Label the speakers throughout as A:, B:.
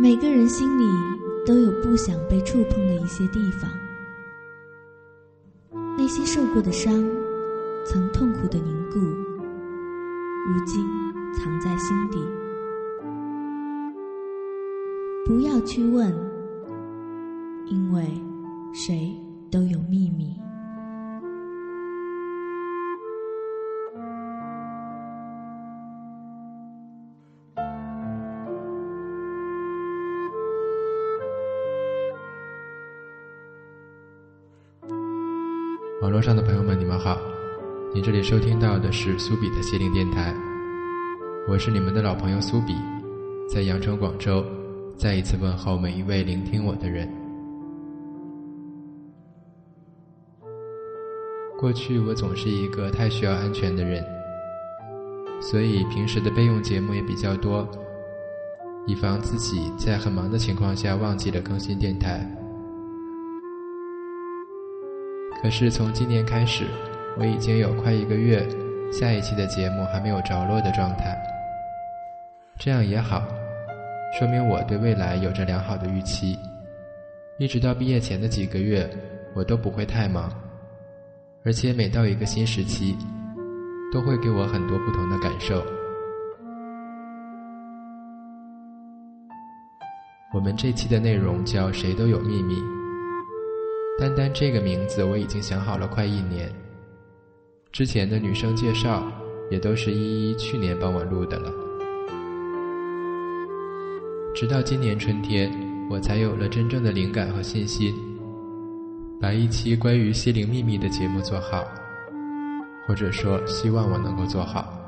A: 每个人心里都有不想被触碰的一些地方，那些受过的伤，曾痛苦的凝固，如今藏在心底。不要去问，因为谁都有秘密。
B: 络上的朋友们，你们好！你这里收听到的是苏比的心灵电台，我是你们的老朋友苏比，在羊城广州，再一次问候每一位聆听我的人。过去我总是一个太需要安全的人，所以平时的备用节目也比较多，以防自己在很忙的情况下忘记了更新电台。可是从今年开始，我已经有快一个月，下一期的节目还没有着落的状态。这样也好，说明我对未来有着良好的预期。一直到毕业前的几个月，我都不会太忙，而且每到一个新时期，都会给我很多不同的感受。我们这期的内容叫《谁都有秘密》。单单这个名字我已经想好了快一年，之前的女生介绍也都是依依去年帮我录的了，直到今年春天，我才有了真正的灵感和信心，把一期关于心灵秘密的节目做好，或者说希望我能够做好。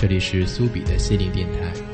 B: 这里是苏比的心灵电台。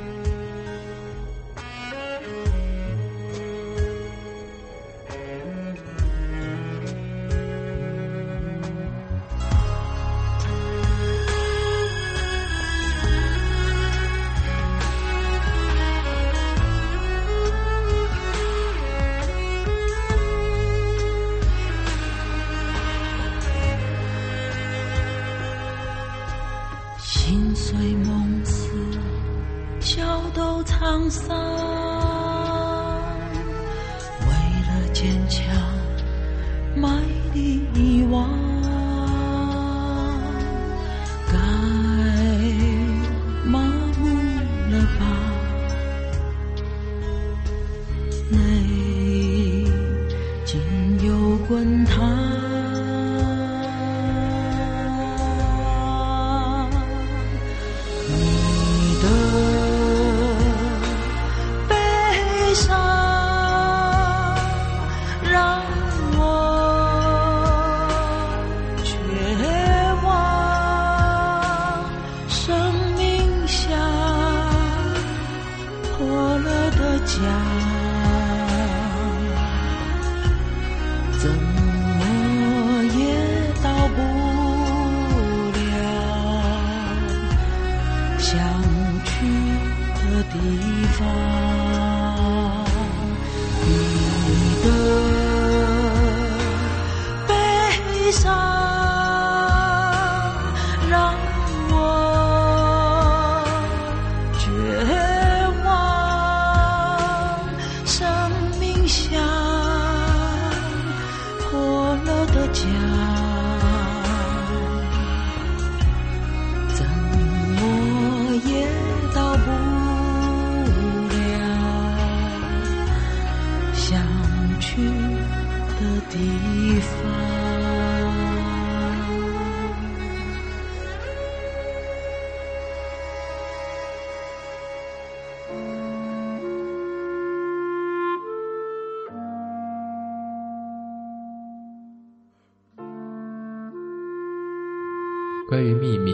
C: 关于秘密，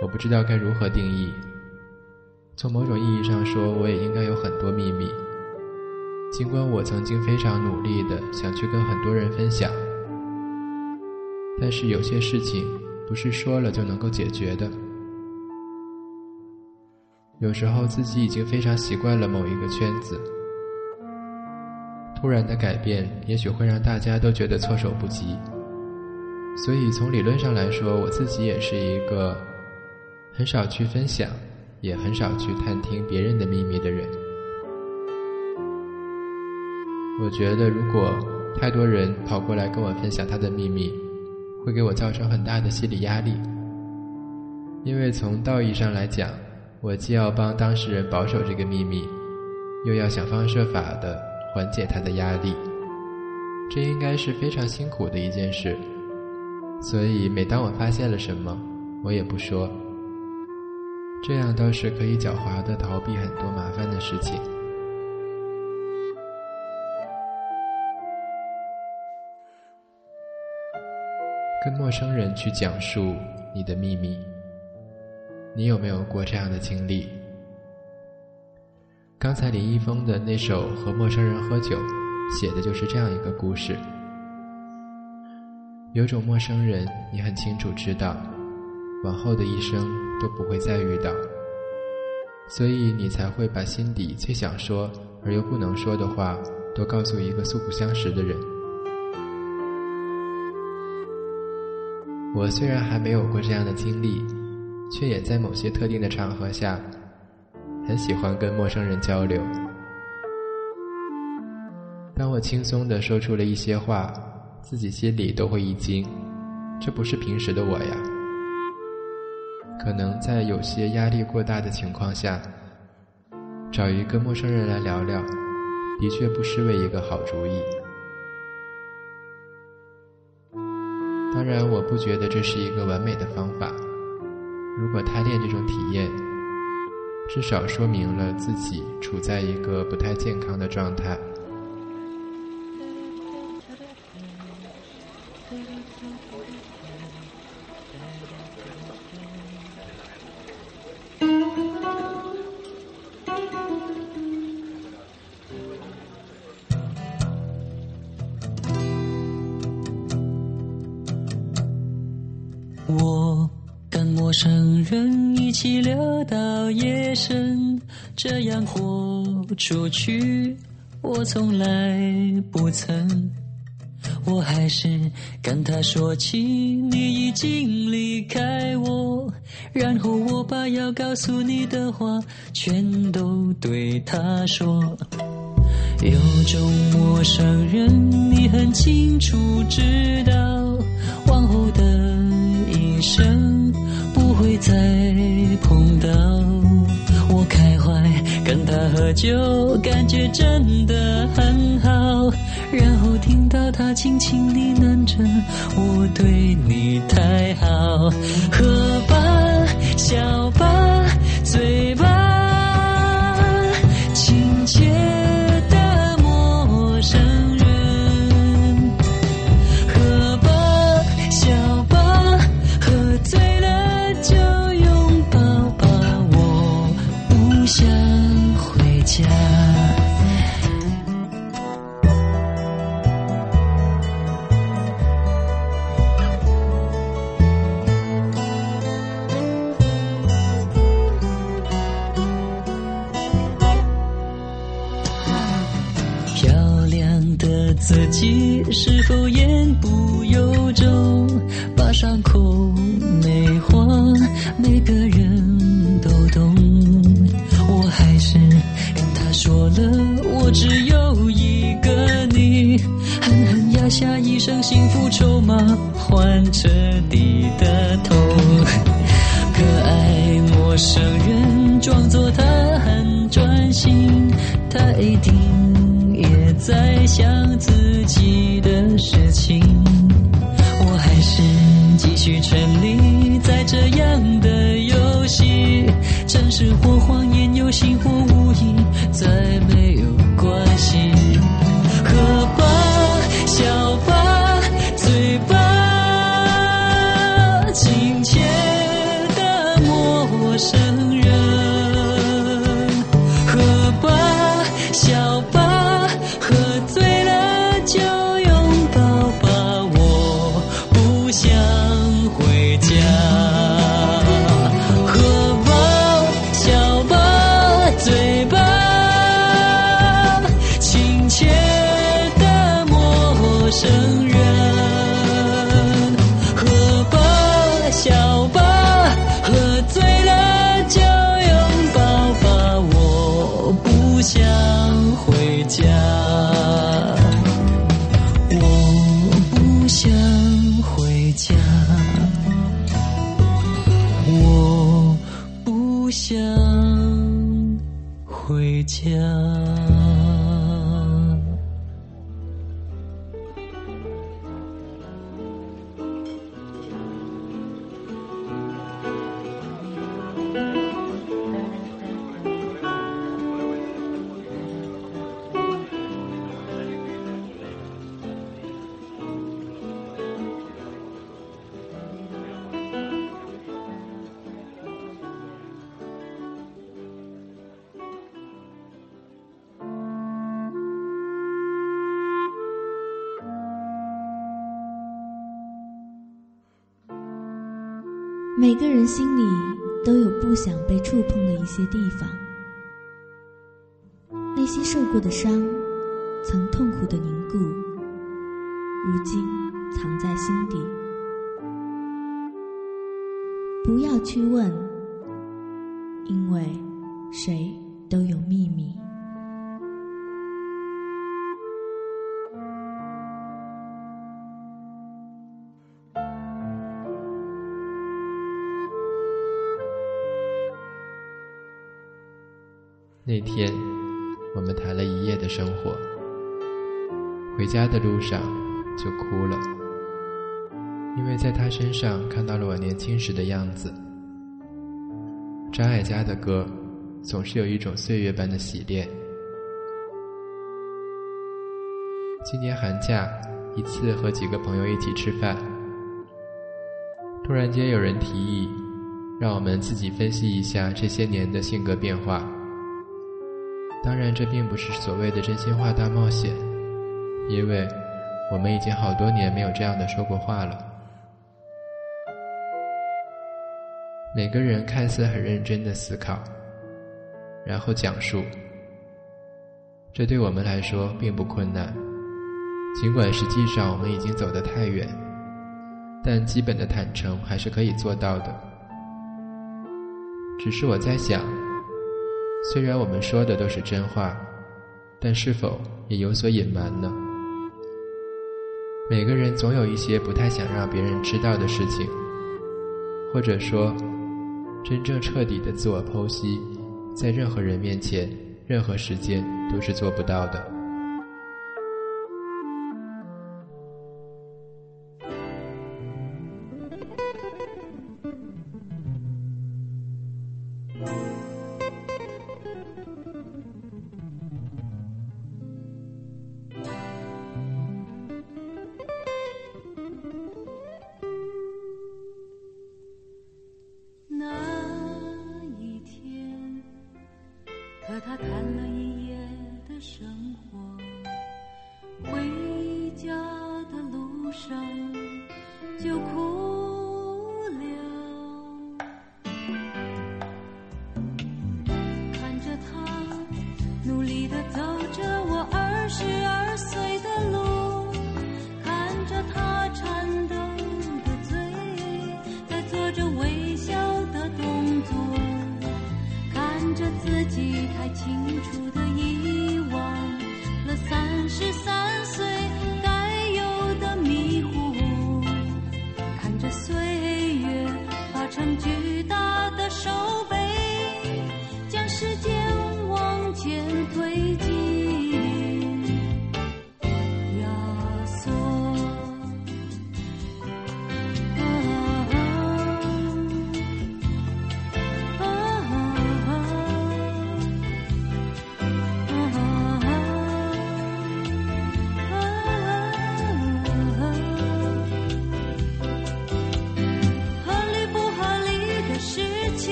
C: 我不知道该如何定义。从某种意义上说，我也应该有很多秘密。尽管我曾经非常努力的想去跟很多人分享，但是有些事情不是说了就能够解决的。有时候自己已经非常习惯了某一个圈子，突然的改变也许会让大家都觉得措手不及。所以从理论上来说，我自己也是一个很少去分享。也很少去探听别人的秘密的人。我觉得，如果太多人跑过来跟我分享他的秘密，会给我造成很大的心理压力。因为从道义上来讲，我既要帮当事人保守这个秘密，又要想方设法的缓解他的压力，这应该是非常辛苦的一件事。所以，每当我发现了什么，我也不说。这样倒是可以狡猾的逃避很多麻烦的事情。跟陌生人去讲述你的秘密，你有没有过这样的经历？刚才林一峰的那首《和陌生人喝酒》，写的就是这样一个故事。有种陌生人，你很清楚知道。往后的一生都不会再遇到，所以你才会把心底最想说而又不能说的话，都告诉一个素不相识的人。我虽然还没有过这样的经历，却也在某些特定的场合下，很喜欢跟陌生人交流。当我轻松地说出了一些话，自己心里都会一惊，这不是平时的我呀。可能在有些压力过大的情况下，找一个陌生人来聊聊，的确不失为一个好主意。当然，我不觉得这是一个完美的方法。如果贪恋这种体验，至少说明了自己处在一个不太健康的状态。
D: 出去，我从来不曾。我还是跟他说起你已经离开我，然后我把要告诉你的话全都对他说。有种陌生人，你很清楚知道，往后的一生。不会再碰到他喝酒，感觉真的很好。然后听到他轻轻呢喃着我对你太好，喝吧，笑吧，醉吧，伤口美化，每个人都懂。我还是跟他说了，我只有一个你，狠狠压下一生幸福筹码，换彻底的痛。可爱陌生人，装作他很专心，他一定。也在想自己的事情，沉溺在这样的游戏，真实或谎言，有心或
A: 每个人心里都有不想被触碰的一些地方，那些受过的伤，曾痛苦的凝固，如今藏在心底。不要去问，因为谁都有秘密。
C: 那天，我们谈了一夜的生活，回家的路上就哭了，因为在他身上看到了我年轻时的样子。张艾嘉的歌，总是有一种岁月般的洗练。今年寒假，一次和几个朋友一起吃饭，突然间有人提议，让我们自己分析一下这些年的性格变化。当然，这并不是所谓的真心话大冒险，因为我们已经好多年没有这样的说过话了。每个人看似很认真的思考，然后讲述，这对我们来说并不困难。尽管实际上我们已经走得太远，但基本的坦诚还是可以做到的。只是我在想。虽然我们说的都是真话，但是否也有所隐瞒呢？每个人总有一些不太想让别人知道的事情，或者说，真正彻底的自我剖析，在任何人面前、任何时间都是做不到的。
E: 这微笑的动作，看着自己太清楚的遗忘了三十三岁该有的迷糊，看着岁月化成巨大的手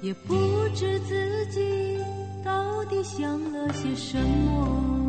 F: 也不知自己到底想了些什么。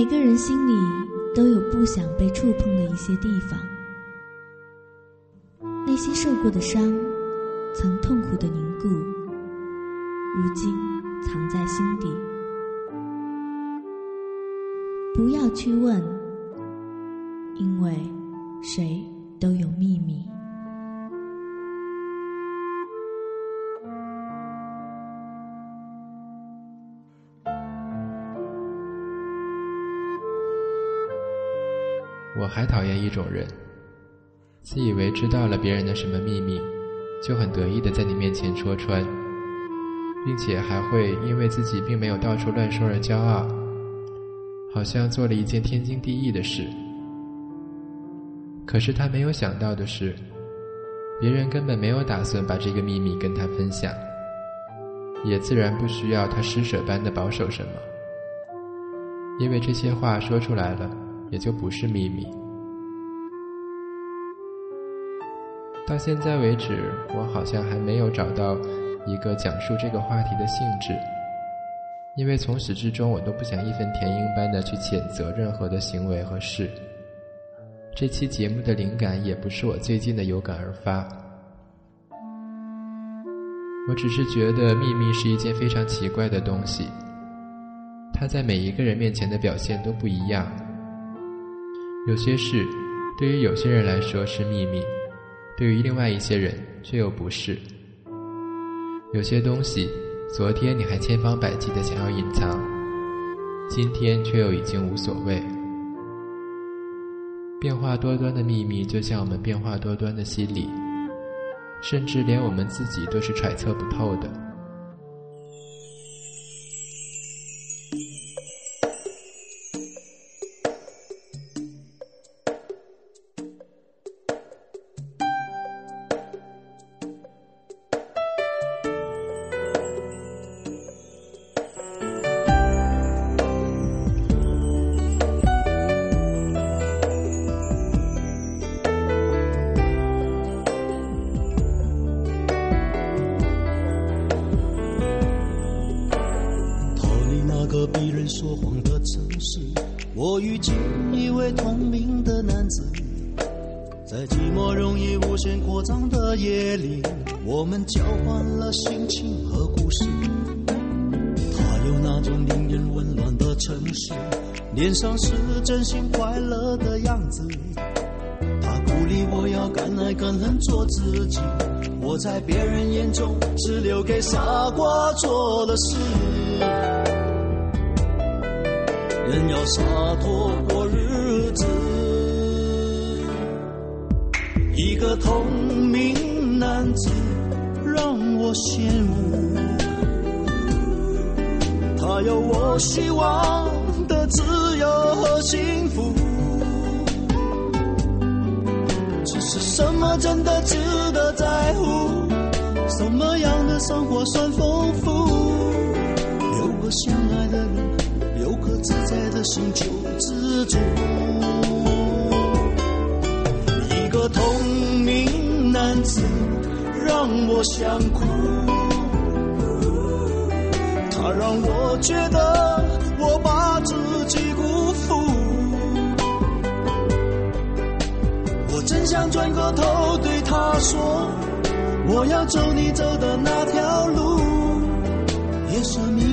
A: 每个人心里都有不想被触碰的一些地方，那些受过的伤，曾痛苦的凝固，如今藏在心底。不要去问，因为谁都有秘密。
C: 我还讨厌一种人，自以为知道了别人的什么秘密，就很得意的在你面前戳穿，并且还会因为自己并没有到处乱说而骄傲，好像做了一件天经地义的事。可是他没有想到的是，别人根本没有打算把这个秘密跟他分享，也自然不需要他施舍般的保守什么，因为这些话说出来了。也就不是秘密。到现在为止，我好像还没有找到一个讲述这个话题的性质，因为从始至终我都不想义愤填膺般的去谴责任何的行为和事。这期节目的灵感也不是我最近的有感而发，我只是觉得秘密是一件非常奇怪的东西，它在每一个人面前的表现都不一样。有些事，对于有些人来说是秘密，对于另外一些人却又不是。有些东西，昨天你还千方百计的想要隐藏，今天却又已经无所谓。变化多端的秘密，就像我们变化多端的心理，甚至连我们自己都是揣测不透的。
G: 隔壁人说谎的城市，我遇见一位同名的男子。在寂寞容易无限扩张的夜里，我们交换了心情和故事。他有那种令人温暖的城市，脸上是真心快乐的样子。他鼓励我要敢爱敢恨做自己，我在别人眼中是留给傻瓜做的事。人要洒脱过日子。一个透明男子让我羡慕，他有我希望的自由和幸福，只是什么真的值得在乎？什么样的生活算丰富？有个相爱的人，自在的心就知足。一个透明男子让我想哭，他让我觉得我把自己辜负。我真想转过头对他说，我要走你走的那条路，也是迷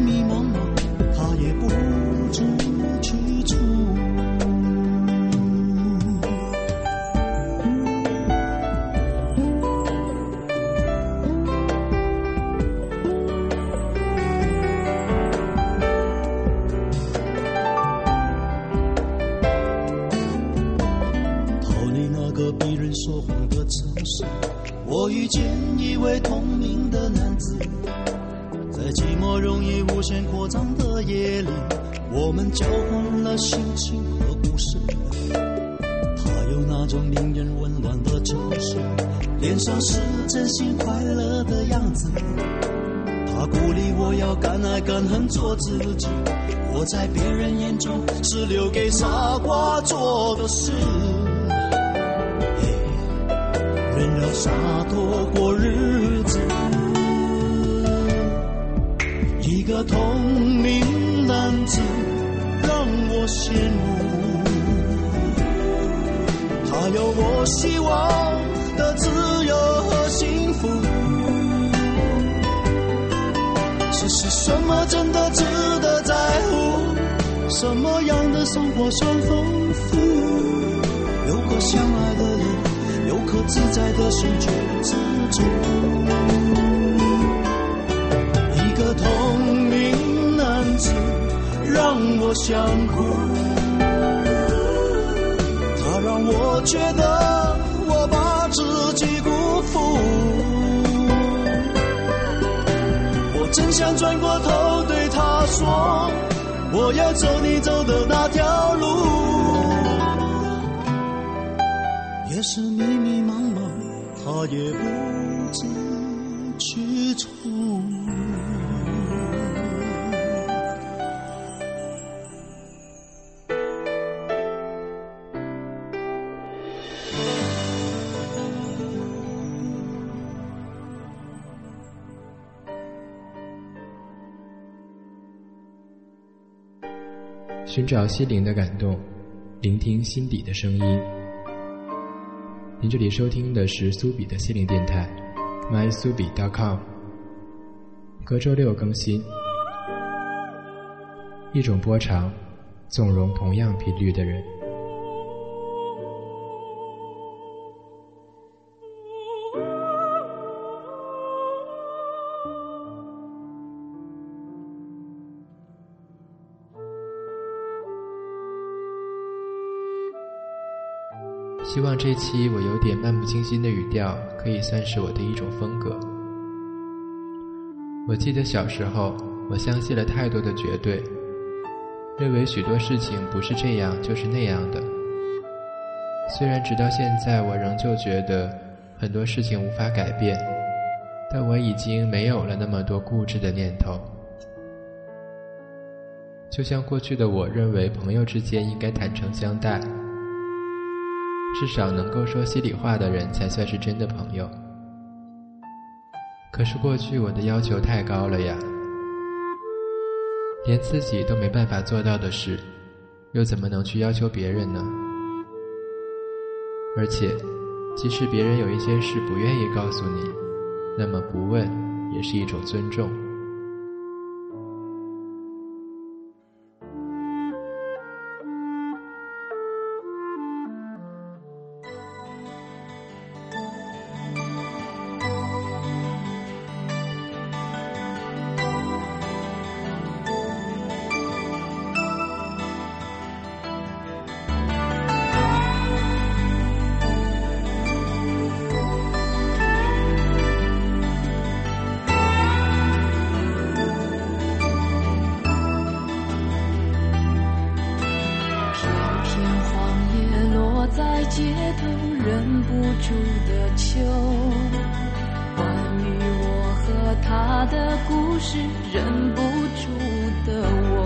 G: 我遇见一位同名的男子，在寂寞容易无限扩张的夜里，我们交换了心情和故事。他有那种令人温暖的城市，脸上是真心快乐的样子。他鼓励我要敢爱敢恨做自己，我在别人眼中是留给傻瓜做的事。人要洒脱过日子。一个同名男子让我羡慕，他有我希望的自由和幸福。只是什么真的值得在乎？什么样的生活算丰富？有个相爱的自在的心去知足。一个同名男子让我想哭，他让我觉得我把自己辜负。我真想转过头对他说，我要走你走的那条路，是迷迷茫茫，他也不知去处。
C: 寻找心灵的感动，聆听心底的声音。您这里收听的是苏比的心灵电台，mysubi.com，隔周六更新。一种波长，纵容同样频率的人。希望这期我有点漫不经心的语调，可以算是我的一种风格。我记得小时候，我相信了太多的绝对，认为许多事情不是这样就是那样的。虽然直到现在，我仍旧觉得很多事情无法改变，但我已经没有了那么多固执的念头。就像过去的我认为，朋友之间应该坦诚相待。至少能够说心里话的人才算是真的朋友。可是过去我的要求太高了呀，连自己都没办法做到的事，又怎么能去要求别人呢？而且，即使别人有一些事不愿意告诉你，那么不问也是一种尊重。
F: 他的故事，忍不住的我。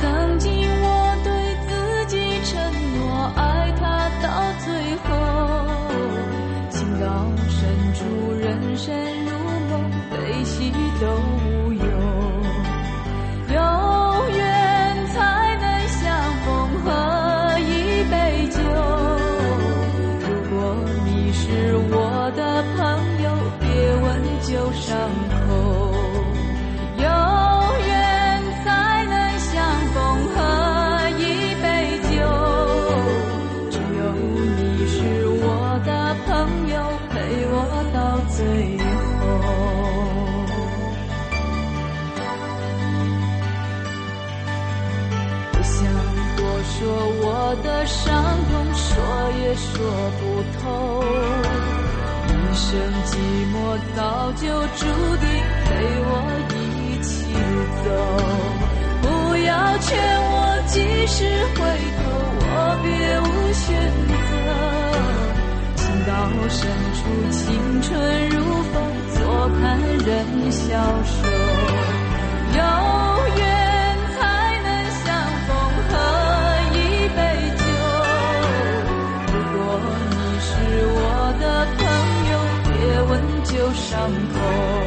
F: 曾经我对自己承诺，爱他到最后，情到深处，人生如梦，悲喜都说不透，一生寂寞早就注定陪我一起走。不要劝我及时回头，我别无选择。情到深处，青春如风，坐看人消瘦。有伤口。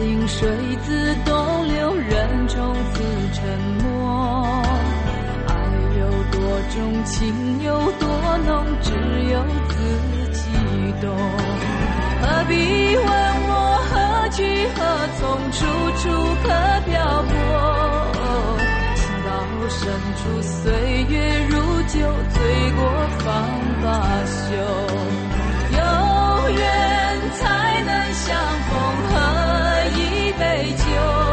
F: 临水自东流，人中自沉默。爱有多重，情有多浓，只有自己懂。何必问我何去何从，处处可漂泊。情到深处，岁月如酒，醉过方罢休。有缘才能相逢。杯酒。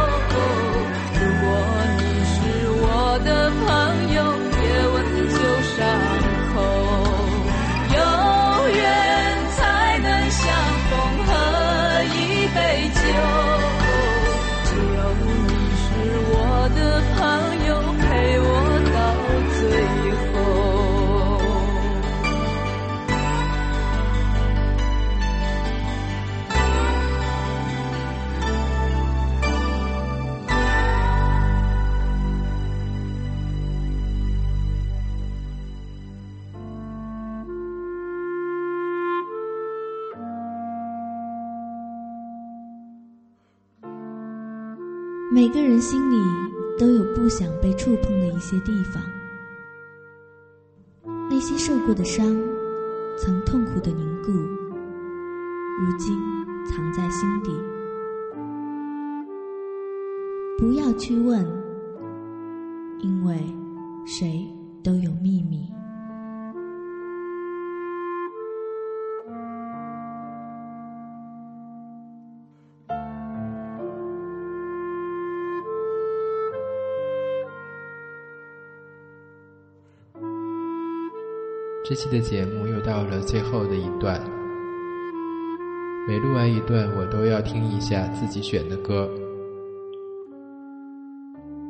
A: 每个人心里都有不想被触碰的一些地方，那些受过的伤，曾痛苦的凝固，如今藏在心底。不要去问，因为谁都有秘密。
C: 这期的节目又到了最后的一段，每录完一段，我都要听一下自己选的歌。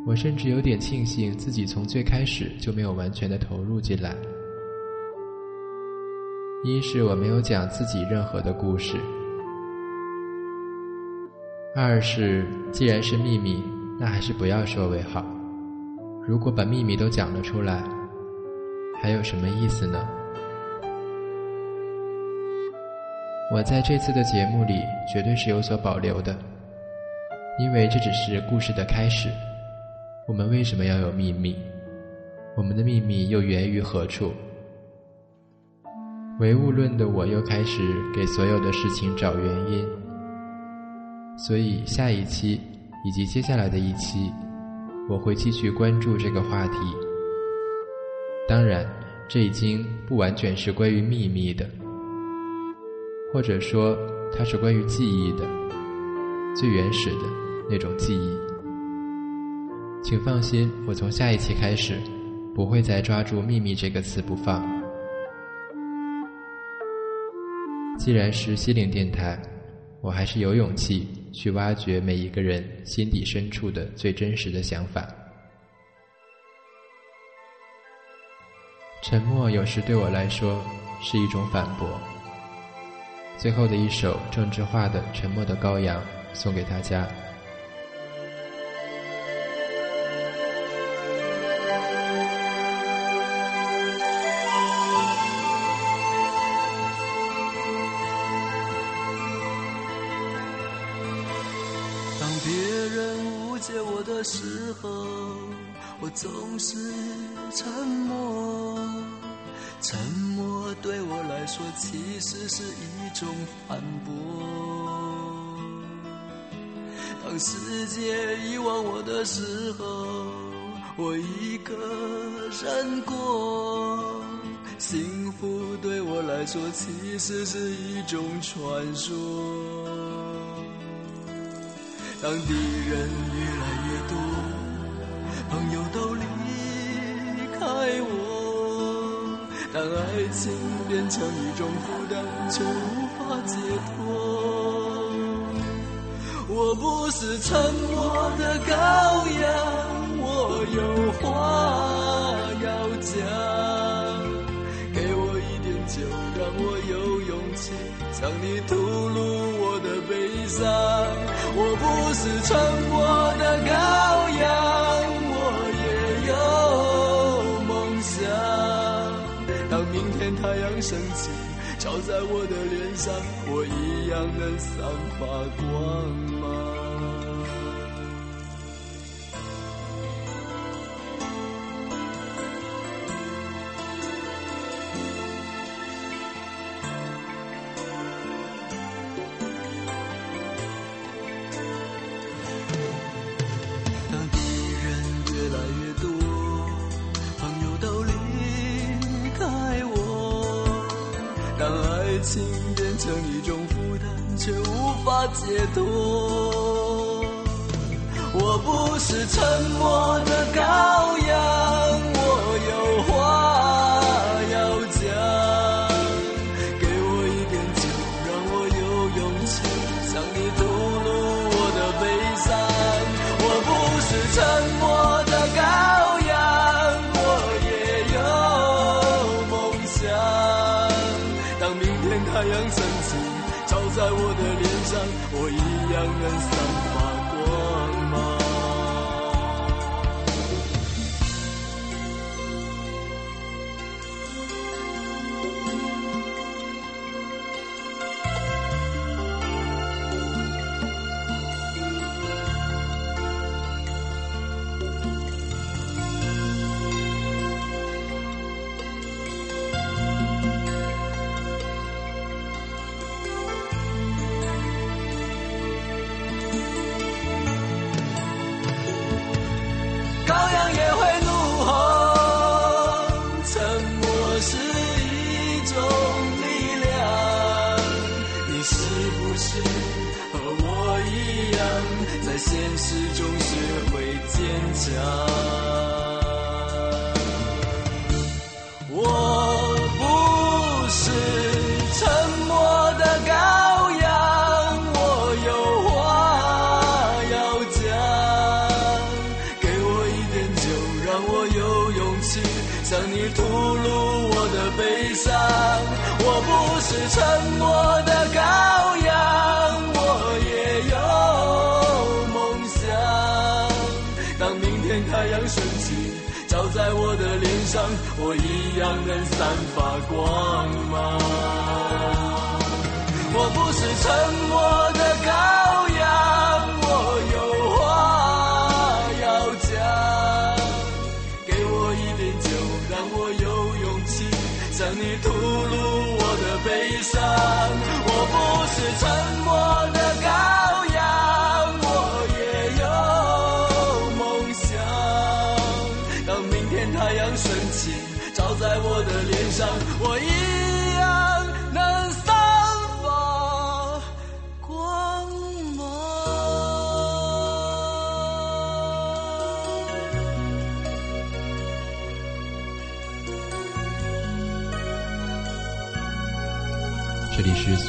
C: 我甚至有点庆幸自己从最开始就没有完全的投入进来。一是我没有讲自己任何的故事，二是既然是秘密，那还是不要说为好。如果把秘密都讲了出来。还有什么意思呢？我在这次的节目里绝对是有所保留的，因为这只是故事的开始。我们为什么要有秘密？我们的秘密又源于何处？唯物论的我又开始给所有的事情找原因，所以下一期以及接下来的一期，我会继续关注这个话题。当然，这已经不完全是关于秘密的，或者说它是关于记忆的，最原始的那种记忆。请放心，我从下一期开始，不会再抓住“秘密”这个词不放。既然是心灵电台，我还是有勇气去挖掘每一个人心底深处的最真实的想法。沉默有时对我来说是一种反驳。最后的一首郑智化的《沉默的羔羊》送给大家。
D: 当别人误解我的时候，我总是沉默。沉默对我来说其实是一种反驳。当世界遗忘我的时候，我一个人过。幸福对我来说其实是一种传说。当敌人越来越多，朋友都当爱情变成一种负担，却无法解脱。我不是沉默的羔羊，我有话要讲。给我一点酒，让我有勇气向你吐露我的悲伤。我不是沉默的羔太阳升起，照在我的脸上，我一样能散发光。解脱。我不是沉默的羔羊，我有话要讲。给我一点酒，让我有勇气向你吐露我的悲伤。我不是沉默的羔羊，我也有梦想。当明天太阳升起，照在我的，我一样能散发。是沉默的羔羊，我也有梦想。当明天太阳升起，照在我的脸上，我一样能散发光芒。我不是沉默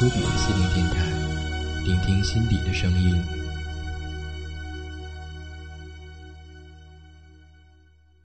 C: 苏比心灵电台，聆听心底的声音。